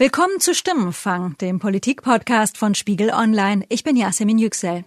Willkommen zu Stimmenfang, dem Politikpodcast von Spiegel Online. Ich bin Yasemin Yüksel.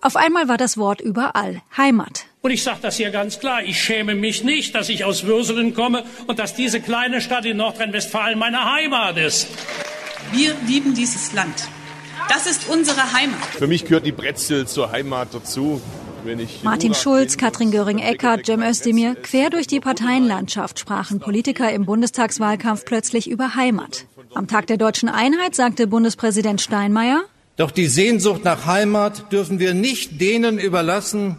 Auf einmal war das Wort überall. Heimat. Und ich sage das hier ganz klar, ich schäme mich nicht, dass ich aus Würselen komme und dass diese kleine Stadt in Nordrhein-Westfalen meine Heimat ist. Wir lieben dieses Land. Das ist unsere Heimat. Für mich gehört die Brezel zur Heimat dazu. Martin Schulz, Katrin Göring-Eckardt, Cem Özdemir, quer durch die Parteienlandschaft sprachen Politiker im Bundestagswahlkampf plötzlich über Heimat. Am Tag der deutschen Einheit sagte Bundespräsident Steinmeier, doch die Sehnsucht nach Heimat dürfen wir nicht denen überlassen,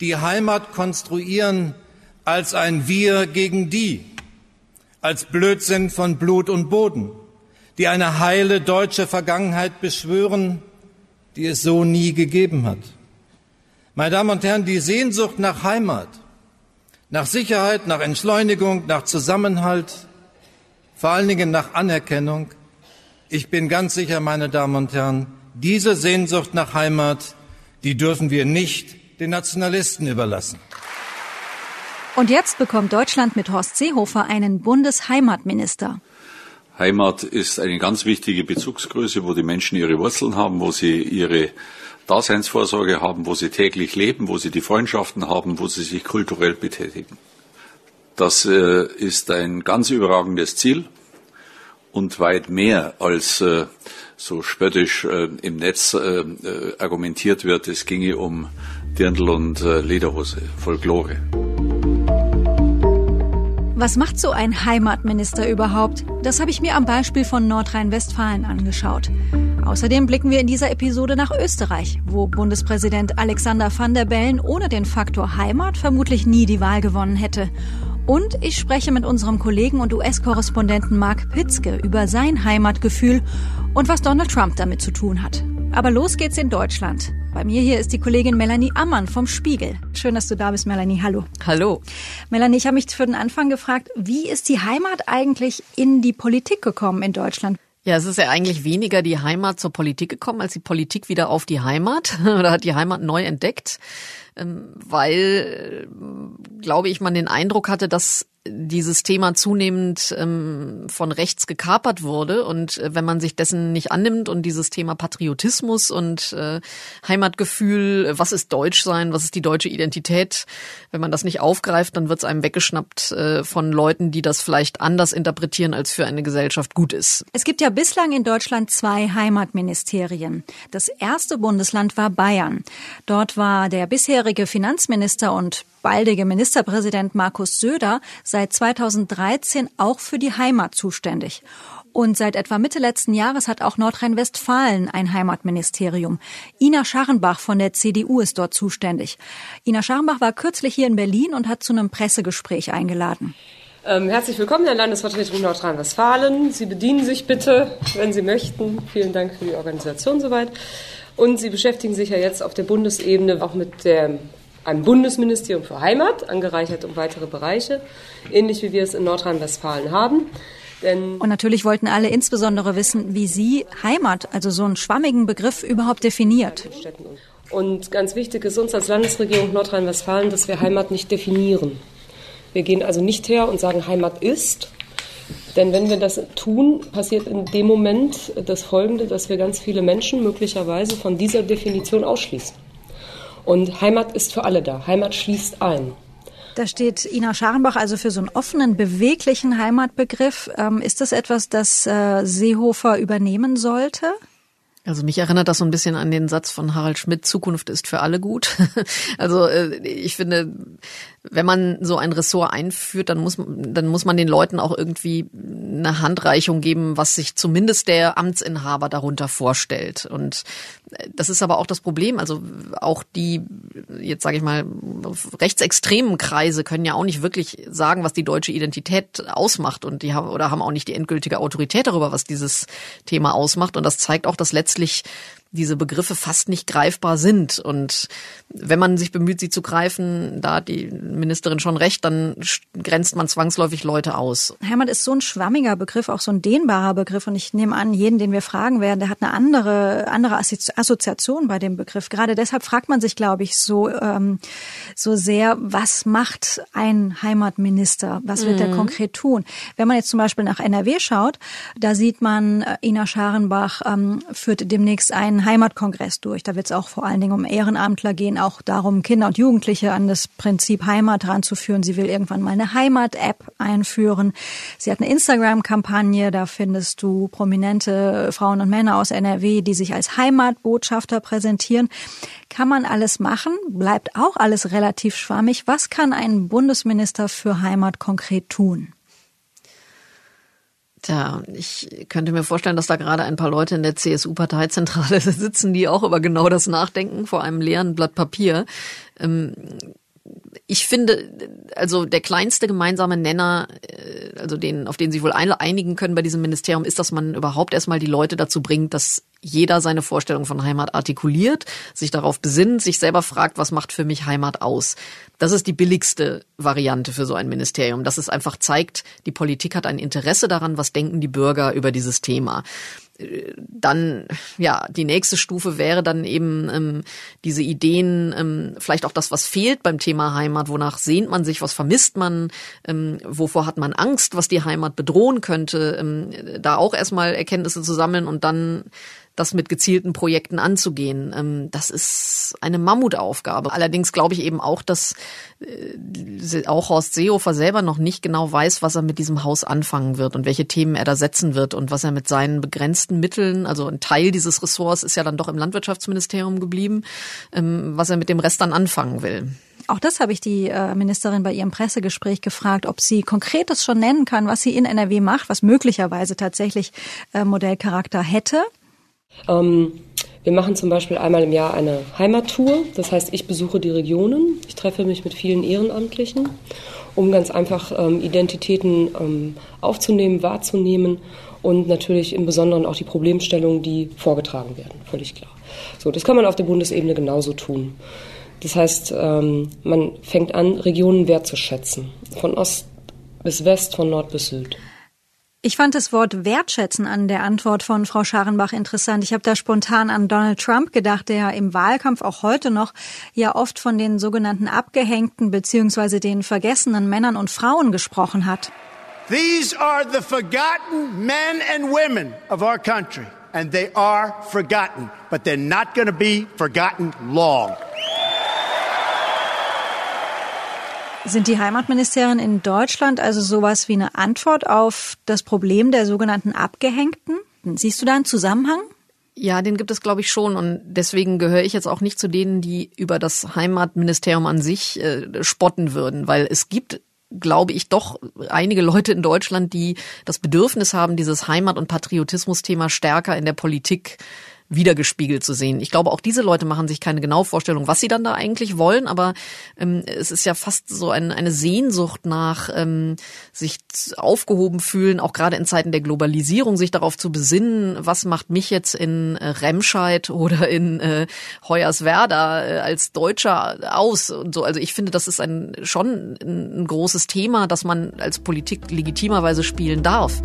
die Heimat konstruieren als ein Wir gegen die, als Blödsinn von Blut und Boden, die eine heile deutsche Vergangenheit beschwören, die es so nie gegeben hat. Meine Damen und Herren, die Sehnsucht nach Heimat, nach Sicherheit, nach Entschleunigung, nach Zusammenhalt, vor allen Dingen nach Anerkennung, ich bin ganz sicher, meine Damen und Herren, diese Sehnsucht nach Heimat, die dürfen wir nicht den Nationalisten überlassen. Und jetzt bekommt Deutschland mit Horst Seehofer einen Bundesheimatminister. Heimat ist eine ganz wichtige Bezugsgröße, wo die Menschen ihre Wurzeln haben, wo sie ihre Daseinsvorsorge haben, wo sie täglich leben, wo sie die Freundschaften haben, wo sie sich kulturell betätigen. Das äh, ist ein ganz überragendes Ziel und weit mehr als äh, so spöttisch äh, im Netz äh, argumentiert wird, es ginge um Dirndl und Lederhose, Folklore. Was macht so ein Heimatminister überhaupt? Das habe ich mir am Beispiel von Nordrhein-Westfalen angeschaut. Außerdem blicken wir in dieser Episode nach Österreich, wo Bundespräsident Alexander van der Bellen ohne den Faktor Heimat vermutlich nie die Wahl gewonnen hätte. Und ich spreche mit unserem Kollegen und US-Korrespondenten Mark Pitzke über sein Heimatgefühl und was Donald Trump damit zu tun hat. Aber los geht's in Deutschland. Bei mir hier ist die Kollegin Melanie Ammann vom Spiegel. Schön, dass du da bist, Melanie. Hallo. Hallo. Melanie, ich habe mich für den Anfang gefragt, wie ist die Heimat eigentlich in die Politik gekommen in Deutschland? Ja, es ist ja eigentlich weniger die Heimat zur Politik gekommen, als die Politik wieder auf die Heimat oder hat die Heimat neu entdeckt. Ähm, weil, äh, glaube ich, man den Eindruck hatte, dass dieses Thema zunehmend ähm, von rechts gekapert wurde. Und äh, wenn man sich dessen nicht annimmt und dieses Thema Patriotismus und äh, Heimatgefühl, was ist Deutsch sein, was ist die deutsche Identität, wenn man das nicht aufgreift, dann wird es einem weggeschnappt äh, von Leuten, die das vielleicht anders interpretieren, als für eine Gesellschaft gut ist. Es gibt ja bislang in Deutschland zwei Heimatministerien. Das erste Bundesland war Bayern. Dort war der bisherige Finanzminister und baldige Ministerpräsident Markus Söder seit 2013 auch für die Heimat zuständig. Und seit etwa Mitte letzten Jahres hat auch Nordrhein-Westfalen ein Heimatministerium. Ina Scharrenbach von der CDU ist dort zuständig. Ina Scharrenbach war kürzlich hier in Berlin und hat zu einem Pressegespräch eingeladen. Ähm, herzlich willkommen, Herr Landesvertretung Nordrhein-Westfalen. Sie bedienen sich bitte, wenn Sie möchten. Vielen Dank für die Organisation soweit. Und Sie beschäftigen sich ja jetzt auf der Bundesebene auch mit der einem Bundesministerium für Heimat, angereichert um weitere Bereiche, ähnlich wie wir es in Nordrhein-Westfalen haben. Denn und natürlich wollten alle insbesondere wissen, wie Sie Heimat, also so einen schwammigen Begriff, überhaupt definiert. Und ganz wichtig ist uns als Landesregierung Nordrhein-Westfalen, dass wir Heimat nicht definieren. Wir gehen also nicht her und sagen, Heimat ist. Denn wenn wir das tun, passiert in dem Moment das Folgende, dass wir ganz viele Menschen möglicherweise von dieser Definition ausschließen. Und Heimat ist für alle da. Heimat schließt ein. Da steht Ina Scharenbach also für so einen offenen, beweglichen Heimatbegriff. Ähm, ist das etwas, das äh, Seehofer übernehmen sollte? Also mich erinnert das so ein bisschen an den Satz von Harald Schmidt, Zukunft ist für alle gut. Also äh, ich finde, wenn man so ein Ressort einführt, dann muss, dann muss man den Leuten auch irgendwie eine Handreichung geben, was sich zumindest der Amtsinhaber darunter vorstellt. Und Das ist aber auch das Problem. Also auch die, jetzt sage ich mal, rechtsextremen Kreise können ja auch nicht wirklich sagen, was die deutsche Identität ausmacht und die haben oder haben auch nicht die endgültige Autorität darüber, was dieses Thema ausmacht. Und das zeigt auch, dass letztlich plötzlich diese Begriffe fast nicht greifbar sind. Und wenn man sich bemüht, sie zu greifen, da hat die Ministerin schon recht, dann grenzt man zwangsläufig Leute aus. Heimat ist so ein schwammiger Begriff, auch so ein dehnbarer Begriff. Und ich nehme an, jeden, den wir fragen werden, der hat eine andere, andere Assoziation bei dem Begriff. Gerade deshalb fragt man sich, glaube ich, so, ähm, so sehr, was macht ein Heimatminister? Was wird mhm. er konkret tun? Wenn man jetzt zum Beispiel nach NRW schaut, da sieht man, äh, Ina Scharenbach ähm, führt demnächst Heimatkongress durch. Da wird es auch vor allen Dingen um Ehrenamtler gehen, auch darum, Kinder und Jugendliche an das Prinzip Heimat ranzuführen. Sie will irgendwann mal eine Heimat-App einführen. Sie hat eine Instagram-Kampagne, da findest du prominente Frauen und Männer aus NRW, die sich als Heimatbotschafter präsentieren. Kann man alles machen, bleibt auch alles relativ schwammig. Was kann ein Bundesminister für Heimat konkret tun? Tja, ich könnte mir vorstellen, dass da gerade ein paar Leute in der CSU-Parteizentrale sitzen, die auch über genau das nachdenken, vor einem leeren Blatt Papier. Ähm, ich finde, also der kleinste gemeinsame Nenner, äh, also den, auf den sich wohl einigen können bei diesem Ministerium, ist, dass man überhaupt erstmal die Leute dazu bringt, dass jeder seine Vorstellung von Heimat artikuliert, sich darauf besinnt, sich selber fragt, was macht für mich Heimat aus. Das ist die billigste Variante für so ein Ministerium, dass es einfach zeigt, die Politik hat ein Interesse daran, was denken die Bürger über dieses Thema dann ja die nächste Stufe wäre dann eben ähm, diese Ideen, ähm, vielleicht auch das, was fehlt beim Thema Heimat, wonach sehnt man sich, was vermisst man, ähm, wovor hat man Angst, was die Heimat bedrohen könnte, ähm, da auch erstmal Erkenntnisse zu sammeln und dann das mit gezielten Projekten anzugehen. Ähm, das ist eine Mammutaufgabe. Allerdings glaube ich eben auch, dass äh, auch Horst Seehofer selber noch nicht genau weiß, was er mit diesem Haus anfangen wird und welche Themen er da setzen wird und was er mit seinen begrenzten Mitteln, also ein Teil dieses Ressorts ist ja dann doch im Landwirtschaftsministerium geblieben, ähm, was er mit dem Rest dann anfangen will. Auch das habe ich die äh, Ministerin bei ihrem Pressegespräch gefragt, ob sie konkretes schon nennen kann, was sie in NRW macht, was möglicherweise tatsächlich äh, Modellcharakter hätte. Ähm, wir machen zum Beispiel einmal im Jahr eine Heimattour. Das heißt, ich besuche die Regionen. Ich treffe mich mit vielen Ehrenamtlichen, um ganz einfach ähm, Identitäten ähm, aufzunehmen, wahrzunehmen und natürlich im Besonderen auch die Problemstellungen, die vorgetragen werden. Völlig klar. So, das kann man auf der Bundesebene genauso tun. Das heißt, ähm, man fängt an, Regionen wertzuschätzen. Von Ost bis West, von Nord bis Süd. Ich fand das Wort wertschätzen an der Antwort von Frau Scharenbach interessant. Ich habe da spontan an Donald Trump gedacht, der im Wahlkampf auch heute noch ja oft von den sogenannten abgehängten bzw. den vergessenen Männern und Frauen gesprochen hat. These are the forgotten men and women of our country and they are forgotten, but they're not going to be forgotten long. Sind die Heimatministerien in Deutschland also sowas wie eine Antwort auf das Problem der sogenannten Abgehängten? Siehst du da einen Zusammenhang? Ja, den gibt es, glaube ich, schon. Und deswegen gehöre ich jetzt auch nicht zu denen, die über das Heimatministerium an sich äh, spotten würden, weil es gibt glaube ich, doch einige Leute in Deutschland, die das Bedürfnis haben, dieses Heimat- und Patriotismus-Thema stärker in der Politik wiedergespiegelt zu sehen. Ich glaube, auch diese Leute machen sich keine genaue Vorstellung, was sie dann da eigentlich wollen, aber ähm, es ist ja fast so ein, eine Sehnsucht nach ähm, sich aufgehoben fühlen, auch gerade in Zeiten der Globalisierung, sich darauf zu besinnen, was macht mich jetzt in äh, Remscheid oder in äh, Hoyerswerda äh, als Deutscher aus und so. Also ich finde, das ist ein schon ein, ein großes Thema, das man als Politik legitimerweise spielen darf.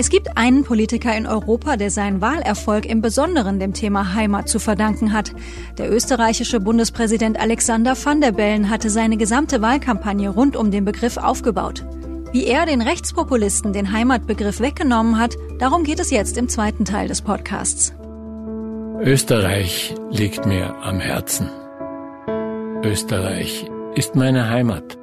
Es gibt einen Politiker in Europa, der seinen Wahlerfolg im Besonderen dem Thema Heimat zu verdanken hat. Der österreichische Bundespräsident Alexander van der Bellen hatte seine gesamte Wahlkampagne rund um den Begriff aufgebaut. Wie er den Rechtspopulisten den Heimatbegriff weggenommen hat, darum geht es jetzt im zweiten Teil des Podcasts. Österreich liegt mir am Herzen. Österreich ist meine Heimat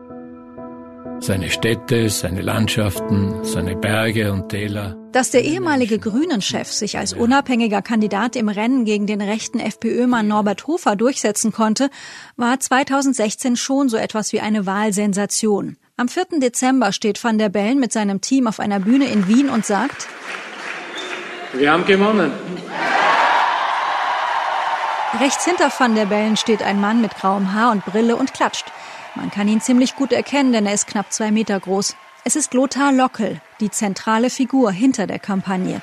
seine Städte, seine Landschaften, seine Berge und Täler. Dass der ehemalige Grünen-Chef sich als unabhängiger Kandidat im Rennen gegen den rechten FPÖ-Mann Norbert Hofer durchsetzen konnte, war 2016 schon so etwas wie eine Wahlsensation. Am 4. Dezember steht Van der Bellen mit seinem Team auf einer Bühne in Wien und sagt, Wir haben gewonnen. Rechts hinter Van der Bellen steht ein Mann mit grauem Haar und Brille und klatscht. Man kann ihn ziemlich gut erkennen, denn er ist knapp zwei Meter groß. Es ist Lothar Lockel, die zentrale Figur hinter der Kampagne.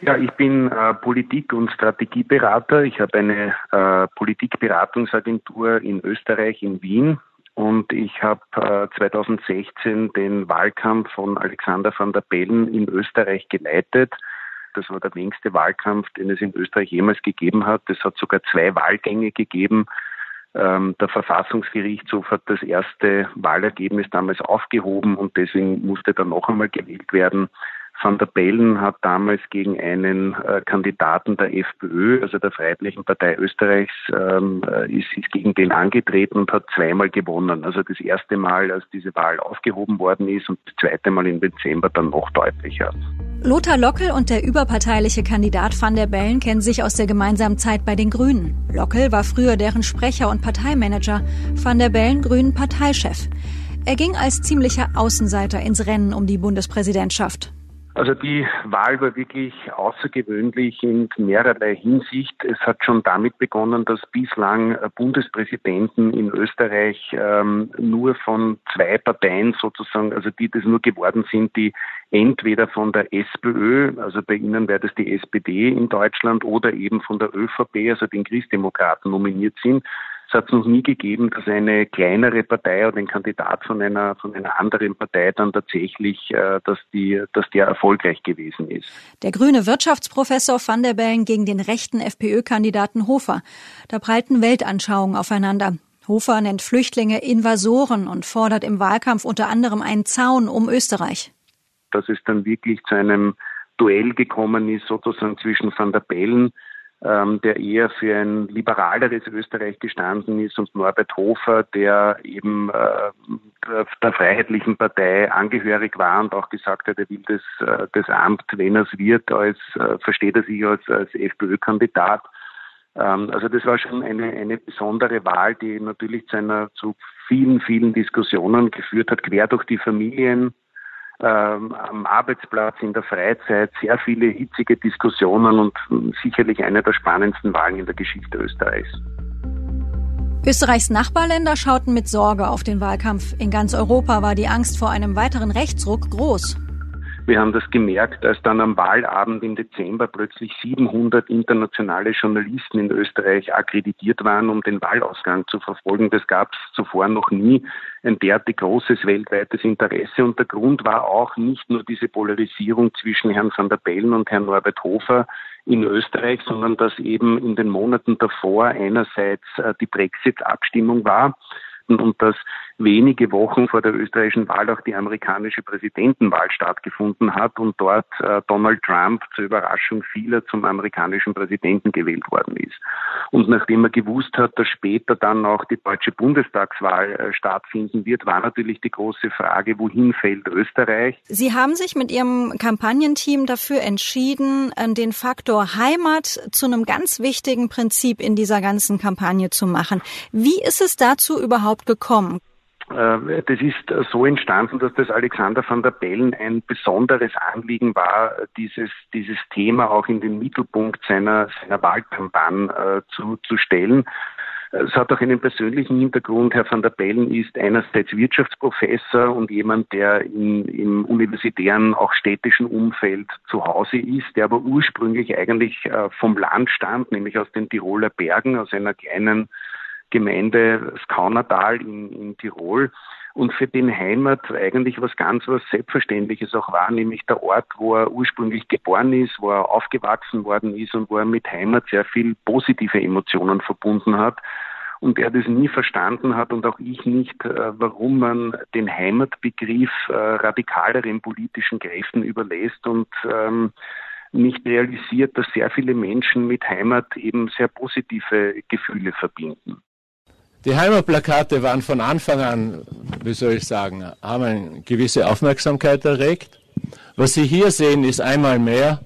Ja, ich bin äh, Politik- und Strategieberater. Ich habe eine äh, Politikberatungsagentur in Österreich, in Wien. Und ich habe äh, 2016 den Wahlkampf von Alexander van der Bellen in Österreich geleitet. Das war der längste Wahlkampf, den es in Österreich jemals gegeben hat. Es hat sogar zwei Wahlgänge gegeben. Ähm, der Verfassungsgerichtshof hat das erste Wahlergebnis damals aufgehoben und deswegen musste dann noch einmal gewählt werden. Van der Bellen hat damals gegen einen äh, Kandidaten der FPÖ, also der Freiheitlichen Partei Österreichs, ähm, äh, ist, ist gegen den angetreten und hat zweimal gewonnen. Also das erste Mal, als diese Wahl aufgehoben worden ist und das zweite Mal im Dezember dann noch deutlicher. Lothar Lockel und der überparteiliche Kandidat van der Bellen kennen sich aus der gemeinsamen Zeit bei den Grünen. Lockel war früher deren Sprecher und Parteimanager, van der Bellen Grünen Parteichef. Er ging als ziemlicher Außenseiter ins Rennen um die Bundespräsidentschaft. Also die Wahl war wirklich außergewöhnlich in mehrerlei Hinsicht. Es hat schon damit begonnen, dass bislang Bundespräsidenten in Österreich ähm, nur von zwei Parteien sozusagen, also die das nur geworden sind, die entweder von der SPÖ, also bei Ihnen wäre das die SPD in Deutschland, oder eben von der ÖVP, also den Christdemokraten nominiert sind. Es hat noch nie gegeben, dass eine kleinere Partei oder ein Kandidat von einer von einer anderen Partei dann tatsächlich, äh, dass die, dass der erfolgreich gewesen ist. Der grüne Wirtschaftsprofessor van der Bellen gegen den rechten FPÖ-Kandidaten Hofer. Da prallten Weltanschauungen aufeinander. Hofer nennt Flüchtlinge Invasoren und fordert im Wahlkampf unter anderem einen Zaun um Österreich. Dass es dann wirklich zu einem Duell gekommen ist, sozusagen zwischen Van der Bellen ähm, der eher für ein liberaleres Österreich gestanden ist und Norbert Hofer, der eben äh, der, Freiheitlichen Partei angehörig war und auch gesagt hat, er will das, äh, das Amt, wenn er es wird, als äh, versteht er sich als, als FPÖ-Kandidat. Ähm, also das war schon eine, eine besondere Wahl, die natürlich zu einer zu vielen, vielen Diskussionen geführt hat, quer durch die Familien, ähm, am Arbeitsplatz, in der Freizeit, sehr viele hitzige Diskussionen und sicherlich eine der spannendsten Wahlen in der Geschichte Österreichs. Österreichs Nachbarländer schauten mit Sorge auf den Wahlkampf. In ganz Europa war die Angst vor einem weiteren Rechtsruck groß. Wir haben das gemerkt, als dann am Wahlabend im Dezember plötzlich 700 internationale Journalisten in Österreich akkreditiert waren, um den Wahlausgang zu verfolgen. Das gab es zuvor noch nie. Ein derartig großes weltweites Interesse. Und der Grund war auch nicht nur diese Polarisierung zwischen Herrn van der Bellen und Herrn Norbert Hofer, in Österreich, sondern dass eben in den Monaten davor einerseits äh, die Brexit-Abstimmung war und dass wenige Wochen vor der österreichischen Wahl auch die amerikanische Präsidentenwahl stattgefunden hat und dort äh, Donald Trump zur Überraschung vieler zum amerikanischen Präsidenten gewählt worden ist. Und nachdem er gewusst hat, dass später dann auch die deutsche Bundestagswahl äh, stattfinden wird, war natürlich die große Frage, wohin fällt Österreich? Sie haben sich mit Ihrem Kampagnenteam dafür entschieden, äh, den Faktor Heimat zu einem ganz wichtigen Prinzip in dieser ganzen Kampagne zu machen. Wie ist es dazu überhaupt gekommen? Äh, das ist so entstanden, dass das Alexander van der Bellen ein besonderes Anliegen war, dieses, dieses Thema auch in den Mittelpunkt seiner, seiner Wahlkampagne äh, zu, zu stellen. Es hat auch einen persönlichen Hintergrund. Herr van der Bellen ist einerseits Wirtschaftsprofessor und jemand, der in, im universitären, auch städtischen Umfeld zu Hause ist, der aber ursprünglich eigentlich äh, vom Land stammt, nämlich aus den Tiroler Bergen, aus einer kleinen Gemeinde Skaunertal in, in Tirol und für den Heimat eigentlich was ganz was Selbstverständliches auch war, nämlich der Ort, wo er ursprünglich geboren ist, wo er aufgewachsen worden ist und wo er mit Heimat sehr viel positive Emotionen verbunden hat und er das nie verstanden hat und auch ich nicht, äh, warum man den Heimatbegriff äh, radikaleren politischen Kräften überlässt und ähm, nicht realisiert, dass sehr viele Menschen mit Heimat eben sehr positive Gefühle verbinden. Die Heimatplakate waren von Anfang an, wie soll ich sagen, haben eine gewisse Aufmerksamkeit erregt. Was Sie hier sehen, ist einmal mehr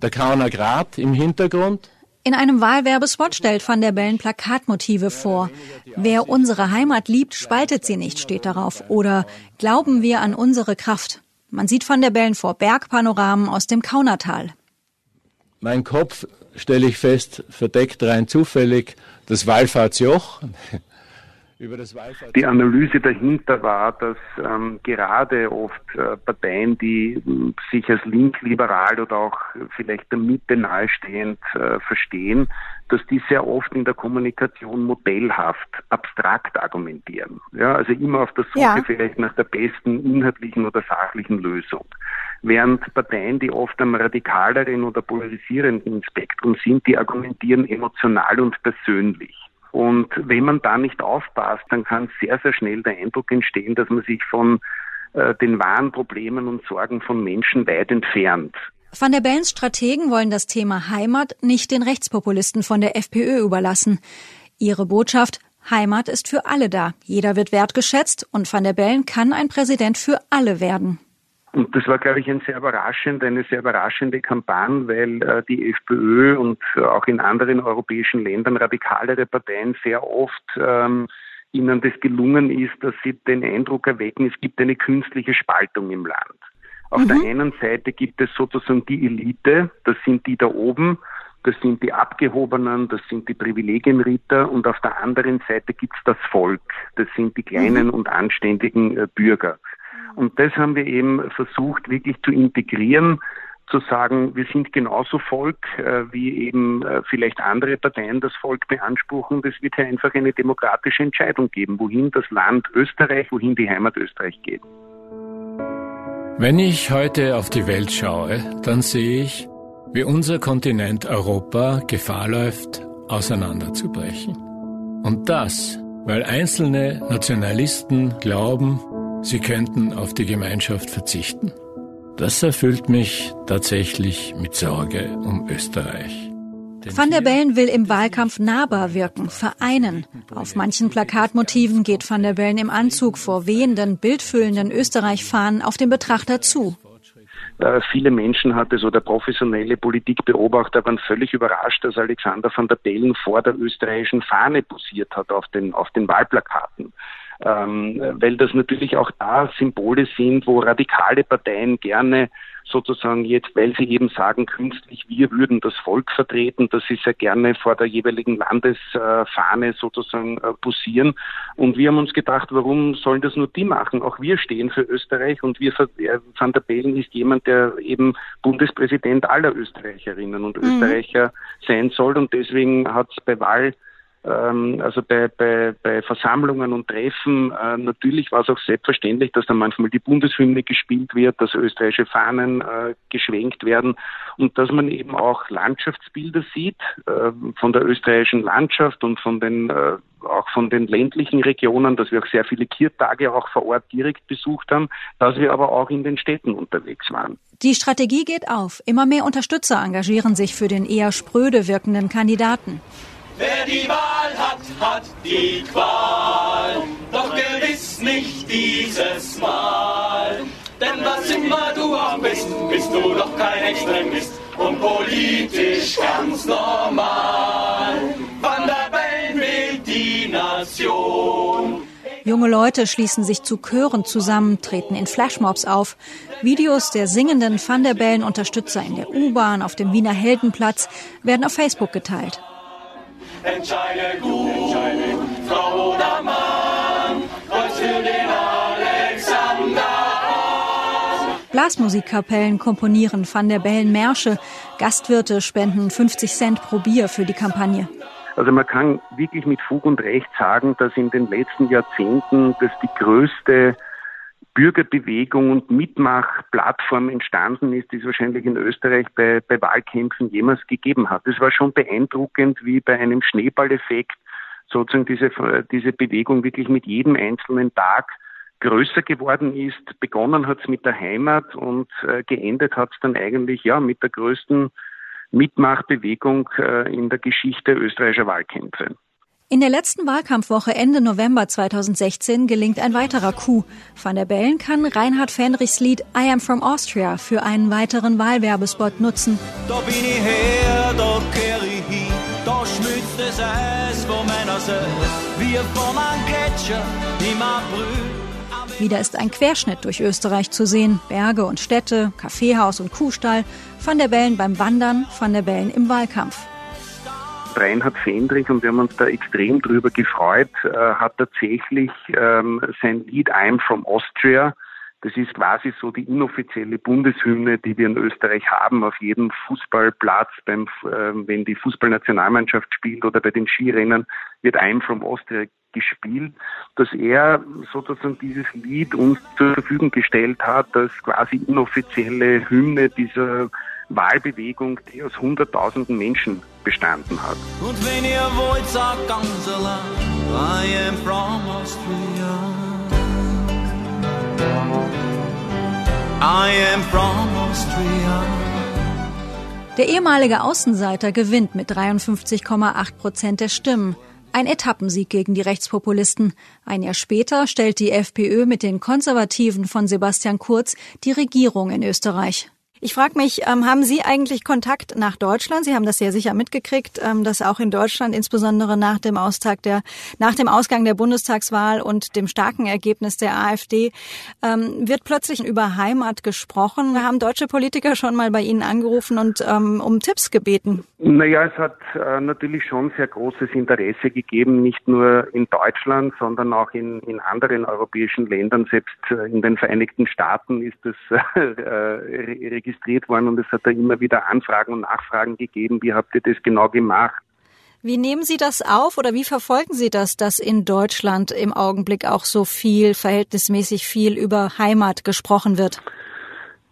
der Kauner Grat im Hintergrund. In einem Wahlwerbespot stellt Van der Bellen Plakatmotive vor. Wer unsere Heimat liebt, spaltet sie nicht, steht darauf. Oder glauben wir an unsere Kraft. Man sieht Van der Bellen vor Bergpanoramen aus dem Kaunertal. mein Kopf, stelle ich fest, verdeckt rein zufällig das Wallfahrtsjoch. Die Analyse dahinter war, dass ähm, gerade oft äh, Parteien, die äh, sich als linksliberal oder auch vielleicht der Mitte nahestehend äh, verstehen, dass die sehr oft in der Kommunikation modellhaft, abstrakt argumentieren. Ja, also immer auf der Suche ja. vielleicht nach der besten inhaltlichen oder sachlichen Lösung. Während Parteien, die oft am radikaleren oder polarisierenden Spektrum sind, die argumentieren emotional und persönlich. Und wenn man da nicht aufpasst, dann kann sehr, sehr schnell der Eindruck entstehen, dass man sich von äh, den wahren Problemen und Sorgen von Menschen weit entfernt. Van der Bellens Strategen wollen das Thema Heimat nicht den Rechtspopulisten von der FPÖ überlassen. Ihre Botschaft Heimat ist für alle da. Jeder wird wertgeschätzt und Van der Bellen kann ein Präsident für alle werden. Und das war, glaube ich, ein sehr überraschend, eine sehr überraschende Kampagne, weil äh, die FPÖ und äh, auch in anderen europäischen Ländern radikalere Parteien sehr oft ähm, ihnen das gelungen ist, dass sie den Eindruck erwecken, es gibt eine künstliche Spaltung im Land. Auf mhm. der einen Seite gibt es sozusagen die Elite, das sind die da oben, das sind die Abgehobenen, das sind die Privilegienritter und auf der anderen Seite gibt es das Volk, das sind die kleinen mhm. und anständigen äh, Bürger. Und das haben wir eben versucht wirklich zu integrieren, zu sagen, wir sind genauso Volk, äh, wie eben äh, vielleicht andere Parteien das Volk beanspruchen. Das wird ja einfach eine demokratische Entscheidung geben, wohin das Land Österreich, wohin die Heimat Österreich geht. Wenn ich heute auf die Welt schaue, dann sehe ich, wie unser Kontinent Europa Gefahr läuft, auseinanderzubrechen. Und das, weil einzelne Nationalisten glauben, sie könnten auf die Gemeinschaft verzichten. Das erfüllt mich tatsächlich mit Sorge um Österreich. Van der Bellen will im Wahlkampf nahbar wirken, vereinen. Auf manchen Plakatmotiven geht Van der Bellen im Anzug vor wehenden, bildfüllenden Österreich-Fahnen auf den Betrachter zu. Äh, viele Menschen hatte so der professionelle Politikbeobachter waren völlig überrascht, dass Alexander van der Bellen vor der österreichischen Fahne posiert hat auf den, auf den Wahlplakaten ähm, weil das natürlich auch da Symbole sind, wo radikale Parteien gerne sozusagen jetzt, weil sie eben sagen, künstlich, wir würden das Volk vertreten, dass sie sehr gerne vor der jeweiligen Landesfahne sozusagen äh, posieren. Und wir haben uns gedacht, warum sollen das nur die machen? Auch wir stehen für Österreich und wir, Van der Bellen ist jemand, der eben Bundespräsident aller Österreicherinnen und mhm. Österreicher sein soll und deswegen hat es bei Wahl also bei, bei, bei Versammlungen und Treffen, äh, natürlich war es auch selbstverständlich, dass dann manchmal die Bundeshymne gespielt wird, dass österreichische Fahnen äh, geschwenkt werden und dass man eben auch Landschaftsbilder sieht äh, von der österreichischen Landschaft und von den äh, auch von den ländlichen Regionen, dass wir auch sehr viele Kirtage auch vor Ort direkt besucht haben, dass wir aber auch in den Städten unterwegs waren. Die Strategie geht auf. Immer mehr Unterstützer engagieren sich für den eher spröde wirkenden Kandidaten. Wer die Wahl hat, hat die Qual. Doch gewiss nicht dieses Mal. Denn was immer du auch bist, bist du doch kein Extremist und politisch ganz normal. Van der Bellen will die Nation. Junge Leute schließen sich zu Chören zusammen, treten in Flashmobs auf. Videos der singenden Van der Bellen Unterstützer in der U-Bahn auf dem Wiener Heldenplatz werden auf Facebook geteilt. Entscheide gut, Frau oder Mann, Kreuz für den Alexander. Blasmusikkapellen komponieren Van der Bellen Märsche. Gastwirte spenden 50 Cent pro Bier für die Kampagne. Also man kann wirklich mit Fug und Recht sagen, dass in den letzten Jahrzehnten das die größte Bürgerbewegung und Mitmachplattform entstanden ist, die es wahrscheinlich in Österreich bei, bei Wahlkämpfen jemals gegeben hat. Es war schon beeindruckend, wie bei einem Schneeballeffekt sozusagen diese, diese Bewegung wirklich mit jedem einzelnen Tag größer geworden ist. Begonnen hat es mit der Heimat und äh, geendet hat es dann eigentlich ja mit der größten Mitmachbewegung äh, in der Geschichte österreichischer Wahlkämpfe. In der letzten Wahlkampfwoche Ende November 2016 gelingt ein weiterer Coup. Van der Bellen kann Reinhard Fendrichs Lied I Am From Austria für einen weiteren Wahlwerbespot nutzen. Da bin ich her, da kehr ich hin, da schmilzt das Eis von meiner See, wie von einem Gletscher im April. Wieder ist ein Querschnitt durch Österreich zu sehen. Berge und Städte, Kaffeehaus und Kuhstall, Van der Bellen beim Wandern, Van der Bellen im Wahlkampf. Reinhard Fendrich, und wir haben uns da extrem drüber gefreut, äh, hat tatsächlich ähm, sein Lied I'm from Austria das ist quasi so die inoffizielle Bundeshymne, die wir in Österreich haben, auf jedem Fußballplatz, beim, äh, wenn die Fußballnationalmannschaft spielt oder bei den Skirennen, wird I'm from Austria gespielt, dass er sozusagen dieses Lied uns zur Verfügung gestellt hat, als quasi inoffizielle Hymne dieser Wahlbewegung, die aus hunderttausenden Menschen bestanden hat. Und wenn ihr wollt, sagt ganz allein, I am from Austria. I am from Austria. Der ehemalige Außenseiter gewinnt mit 53,8 Prozent der Stimmen. Ein Etappensieg gegen die Rechtspopulisten. Ein Jahr später stellt die FPÖ mit den Konservativen von Sebastian Kurz die Regierung in Österreich. Ich frage mich, ähm, haben Sie eigentlich Kontakt nach Deutschland? Sie haben das sehr sicher mitgekriegt, ähm, dass auch in Deutschland, insbesondere nach dem Austag der, nach dem Ausgang der Bundestagswahl und dem starken Ergebnis der AfD, ähm, wird plötzlich über Heimat gesprochen. Haben deutsche Politiker schon mal bei Ihnen angerufen und ähm, um Tipps gebeten? Naja, es hat äh, natürlich schon sehr großes Interesse gegeben, nicht nur in Deutschland, sondern auch in, in anderen europäischen Ländern. Selbst äh, in den Vereinigten Staaten ist es äh, registriert worden und es hat da immer wieder Anfragen und Nachfragen gegeben. Wie habt ihr das genau gemacht? Wie nehmen Sie das auf oder wie verfolgen Sie das, dass in Deutschland im Augenblick auch so viel, verhältnismäßig viel über Heimat gesprochen wird?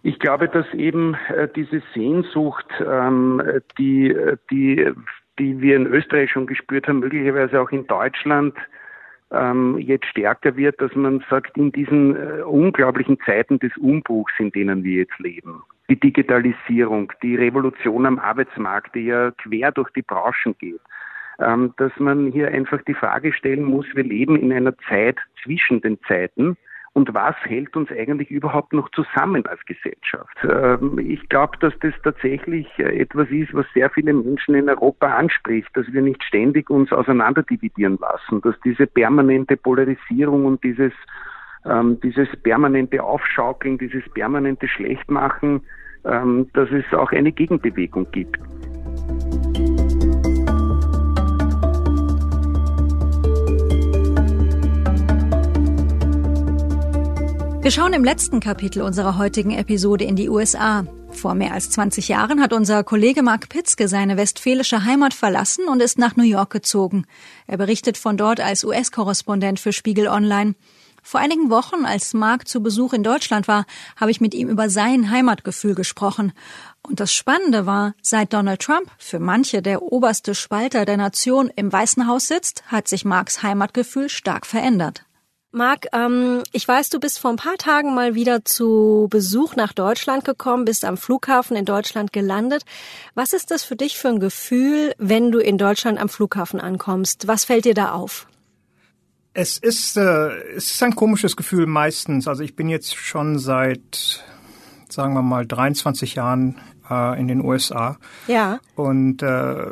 Ich glaube, dass eben äh, diese Sehnsucht, ähm, die, die, die wir in Österreich schon gespürt haben, möglicherweise auch in Deutschland, ähm, jetzt stärker wird, dass man sagt, in diesen äh, unglaublichen Zeiten des Umbruchs, in denen wir jetzt leben, die Digitalisierung, die Revolution am Arbeitsmarkt, die ja quer durch die Branchen geht, ähm, dass man hier einfach die Frage stellen muss, wir leben in einer Zeit zwischen den Zeiten und was hält uns eigentlich überhaupt noch zusammen als Gesellschaft? Ähm, ich glaube, dass das tatsächlich äh, etwas ist, was sehr viele Menschen in Europa anspricht, dass wir nicht ständig uns auseinanderdividieren lassen, dass diese permanente Polarisierung und dieses ähm, dieses permanente Aufschaukeln, dieses permanente Schlechtmachen, ähm, dass es auch eine Gegenbewegung gibt. Wir schauen im letzten Kapitel unserer heutigen Episode in die USA. Vor mehr als 20 Jahren hat unser Kollege Mark Pitzke seine westfälische Heimat verlassen und ist nach New York gezogen. Er berichtet von dort als US-Korrespondent für Spiegel Online. Vor einigen Wochen, als Mark zu Besuch in Deutschland war, habe ich mit ihm über sein Heimatgefühl gesprochen. Und das Spannende war, seit Donald Trump für manche der oberste Spalter der Nation im Weißen Haus sitzt, hat sich Marks Heimatgefühl stark verändert. Marc, ähm, ich weiß, du bist vor ein paar Tagen mal wieder zu Besuch nach Deutschland gekommen, bist am Flughafen in Deutschland gelandet. Was ist das für dich für ein Gefühl, wenn du in Deutschland am Flughafen ankommst? Was fällt dir da auf? Es ist, äh, es ist ein komisches Gefühl meistens. Also ich bin jetzt schon seit, sagen wir mal, 23 Jahren äh, in den USA. Ja. Und äh,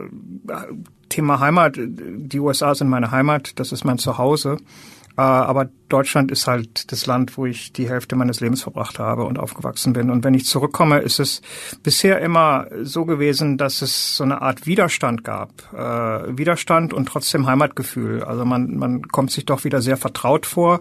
Thema Heimat, die USA sind meine Heimat, das ist mein Zuhause. Äh, aber Deutschland ist halt das Land, wo ich die Hälfte meines Lebens verbracht habe und aufgewachsen bin. Und wenn ich zurückkomme, ist es bisher immer so gewesen, dass es so eine Art Widerstand gab. Äh, Widerstand und trotzdem Heimatgefühl. Also man, man kommt sich doch wieder sehr vertraut vor.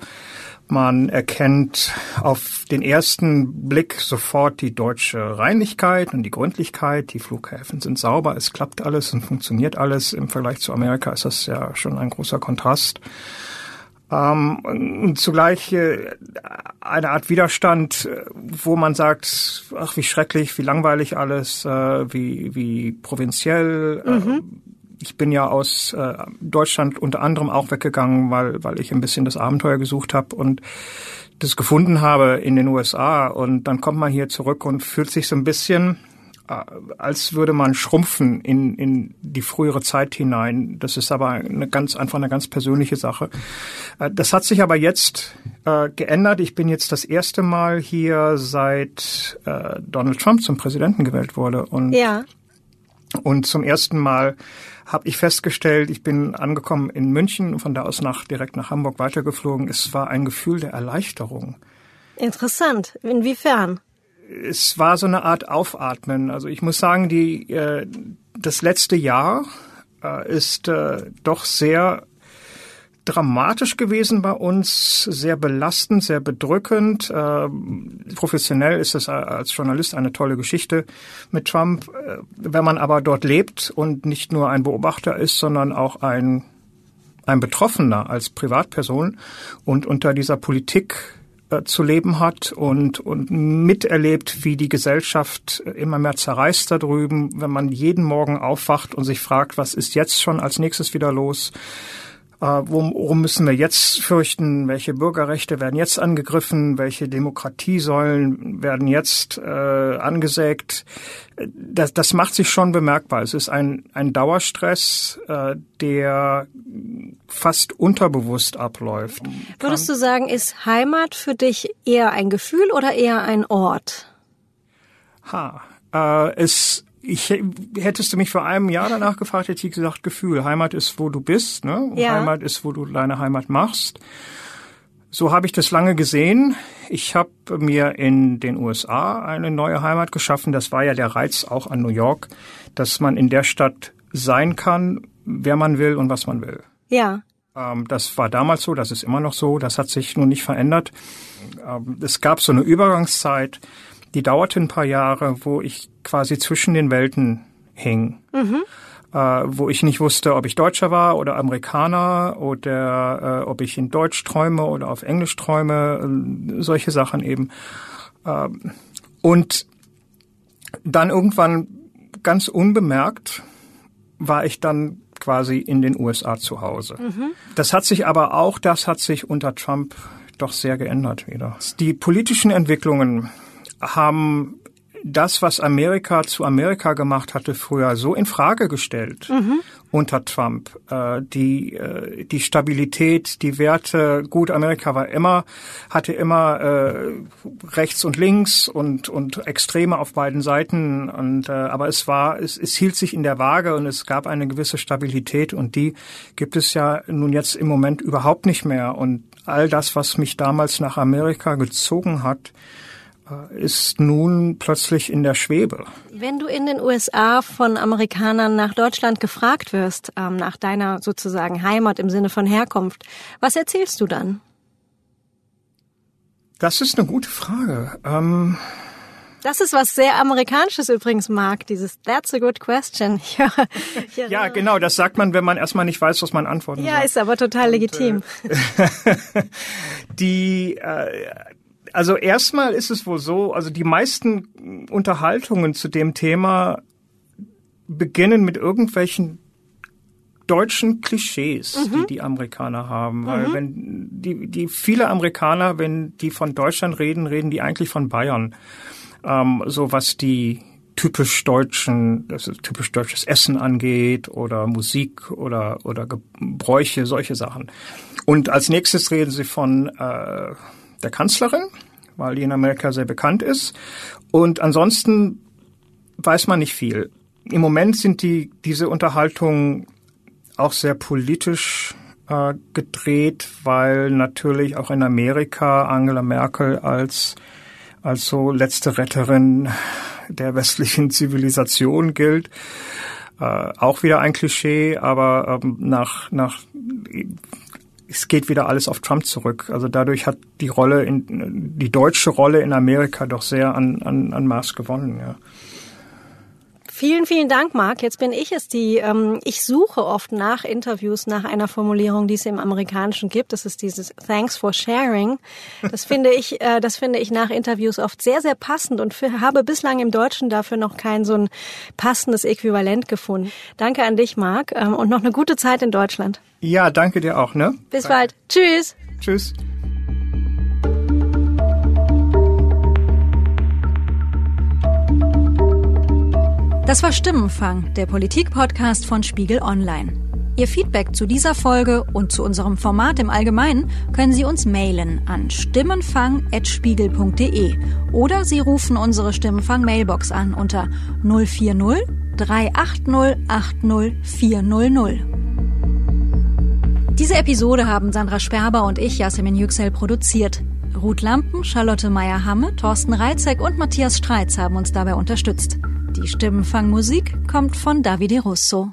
Man erkennt auf den ersten Blick sofort die deutsche Reinlichkeit und die Gründlichkeit. Die Flughäfen sind sauber, es klappt alles und funktioniert alles. Im Vergleich zu Amerika ist das ja schon ein großer Kontrast. Ähm, zugleich äh, eine Art Widerstand, äh, wo man sagt, ach wie schrecklich, wie langweilig alles, äh, wie, wie provinziell. Äh, mhm. ich bin ja aus äh, Deutschland unter anderem auch weggegangen, weil, weil ich ein bisschen das Abenteuer gesucht habe und das gefunden habe in den USA. Und dann kommt man hier zurück und fühlt sich so ein bisschen als würde man schrumpfen in, in die frühere Zeit hinein. Das ist aber eine ganz, einfach eine ganz persönliche Sache. Äh, das hat sich aber jetzt äh, geändert. Ich bin jetzt das erste Mal hier seit äh, Donald Trump zum Präsidenten gewählt wurde. Und, ja. und zum ersten Mal habe ich festgestellt, ich bin angekommen in München und von da aus nach, direkt nach Hamburg weitergeflogen. Es war ein Gefühl der Erleichterung. Interessant. Inwiefern? Es war so eine Art Aufatmen. Also ich muss sagen, die, äh, das letzte Jahr äh, ist äh, doch sehr dramatisch gewesen bei uns, sehr belastend, sehr bedrückend. Äh, professionell ist es als Journalist eine tolle Geschichte mit Trump. Äh, wenn man aber dort lebt und nicht nur ein Beobachter ist, sondern auch ein, ein Betroffener als Privatperson und unter dieser Politik äh, zu leben hat und, und miterlebt, wie die Gesellschaft immer mehr zerreißt da drüben, wenn man jeden Morgen aufwacht und sich fragt, was ist jetzt schon als nächstes wieder los? Äh, worum müssen wir jetzt fürchten? Welche Bürgerrechte werden jetzt angegriffen? Welche Demokratiesäulen werden jetzt äh, angesägt? Das, das macht sich schon bemerkbar. Es ist ein, ein Dauerstress, äh, der fast unterbewusst abläuft. Würdest du sagen, ist Heimat für dich eher ein Gefühl oder eher ein Ort? Ha, äh, es ich hättest du mich vor einem Jahr danach gefragt, hätte ich gesagt, Gefühl. Heimat ist, wo du bist, ne? Ja. Heimat ist, wo du deine Heimat machst. So habe ich das lange gesehen. Ich habe mir in den USA eine neue Heimat geschaffen. Das war ja der Reiz auch an New York, dass man in der Stadt sein kann, wer man will und was man will. Ja. Ähm, das war damals so, das ist immer noch so, das hat sich nun nicht verändert. Ähm, es gab so eine Übergangszeit, die dauerte ein paar Jahre, wo ich quasi zwischen den Welten hing. Mhm. Äh, wo ich nicht wusste, ob ich Deutscher war oder Amerikaner oder äh, ob ich in Deutsch träume oder auf Englisch träume, äh, solche Sachen eben. Äh, und dann irgendwann ganz unbemerkt war ich dann quasi in den USA zu Hause. Mhm. Das hat sich aber auch, das hat sich unter Trump doch sehr geändert wieder. Die politischen Entwicklungen haben das, was Amerika zu Amerika gemacht hatte früher, so in Frage gestellt mhm. unter Trump. Äh, die, äh, die Stabilität, die Werte, gut, Amerika war immer, hatte immer äh, rechts und links und, und Extreme auf beiden Seiten. Und, äh, aber es war, es, es hielt sich in der Waage und es gab eine gewisse Stabilität und die gibt es ja nun jetzt im Moment überhaupt nicht mehr. Und all das, was mich damals nach Amerika gezogen hat, ist nun plötzlich in der Schwebe. Wenn du in den USA von Amerikanern nach Deutschland gefragt wirst, ähm, nach deiner sozusagen Heimat im Sinne von Herkunft, was erzählst du dann? Das ist eine gute Frage. Ähm das ist was sehr Amerikanisches übrigens, Mark, dieses That's a good question. ja, ja, genau, das sagt man, wenn man erstmal nicht weiß, was man antworten Ja, soll. ist aber total Und, legitim. Äh, die, äh, also erstmal ist es wohl so, also die meisten Unterhaltungen zu dem Thema beginnen mit irgendwelchen deutschen Klischees, mhm. die die Amerikaner haben, weil mhm. wenn die die viele Amerikaner, wenn die von Deutschland reden, reden die eigentlich von Bayern. Ähm, so was die typisch deutschen, das ist typisch deutsches Essen angeht oder Musik oder oder Gebräuche, solche Sachen. Und als nächstes reden sie von äh, der Kanzlerin, weil die in Amerika sehr bekannt ist. Und ansonsten weiß man nicht viel. Im Moment sind die, diese Unterhaltungen auch sehr politisch äh, gedreht, weil natürlich auch in Amerika Angela Merkel als, als so letzte Retterin der westlichen Zivilisation gilt. Äh, auch wieder ein Klischee, aber ähm, nach, nach es geht wieder alles auf Trump zurück. Also dadurch hat die Rolle in, die deutsche Rolle in Amerika doch sehr an, an, an Maß gewonnen, ja. Vielen, vielen Dank, Marc. Jetzt bin ich es, die ähm, ich suche oft nach Interviews nach einer Formulierung, die es im Amerikanischen gibt. Das ist dieses Thanks for sharing. Das finde ich, äh, das finde ich nach Interviews oft sehr, sehr passend und für, habe bislang im Deutschen dafür noch kein so ein passendes Äquivalent gefunden. Danke an dich, Marc, ähm, und noch eine gute Zeit in Deutschland. Ja, danke dir auch, ne? Bis danke. bald. Tschüss. Tschüss. Das war Stimmenfang, der Politik-Podcast von Spiegel Online. Ihr Feedback zu dieser Folge und zu unserem Format im Allgemeinen können Sie uns mailen an stimmenfang.spiegel.de oder Sie rufen unsere Stimmenfang-Mailbox an unter 040 380 80 400. Diese Episode haben Sandra Sperber und ich, Yasemin Yüksel, produziert. Ruth Lampen, Charlotte Meyer-Hamme, Thorsten Reitzek und Matthias Streitz haben uns dabei unterstützt. Die Stimmenfangmusik kommt von Davide Russo.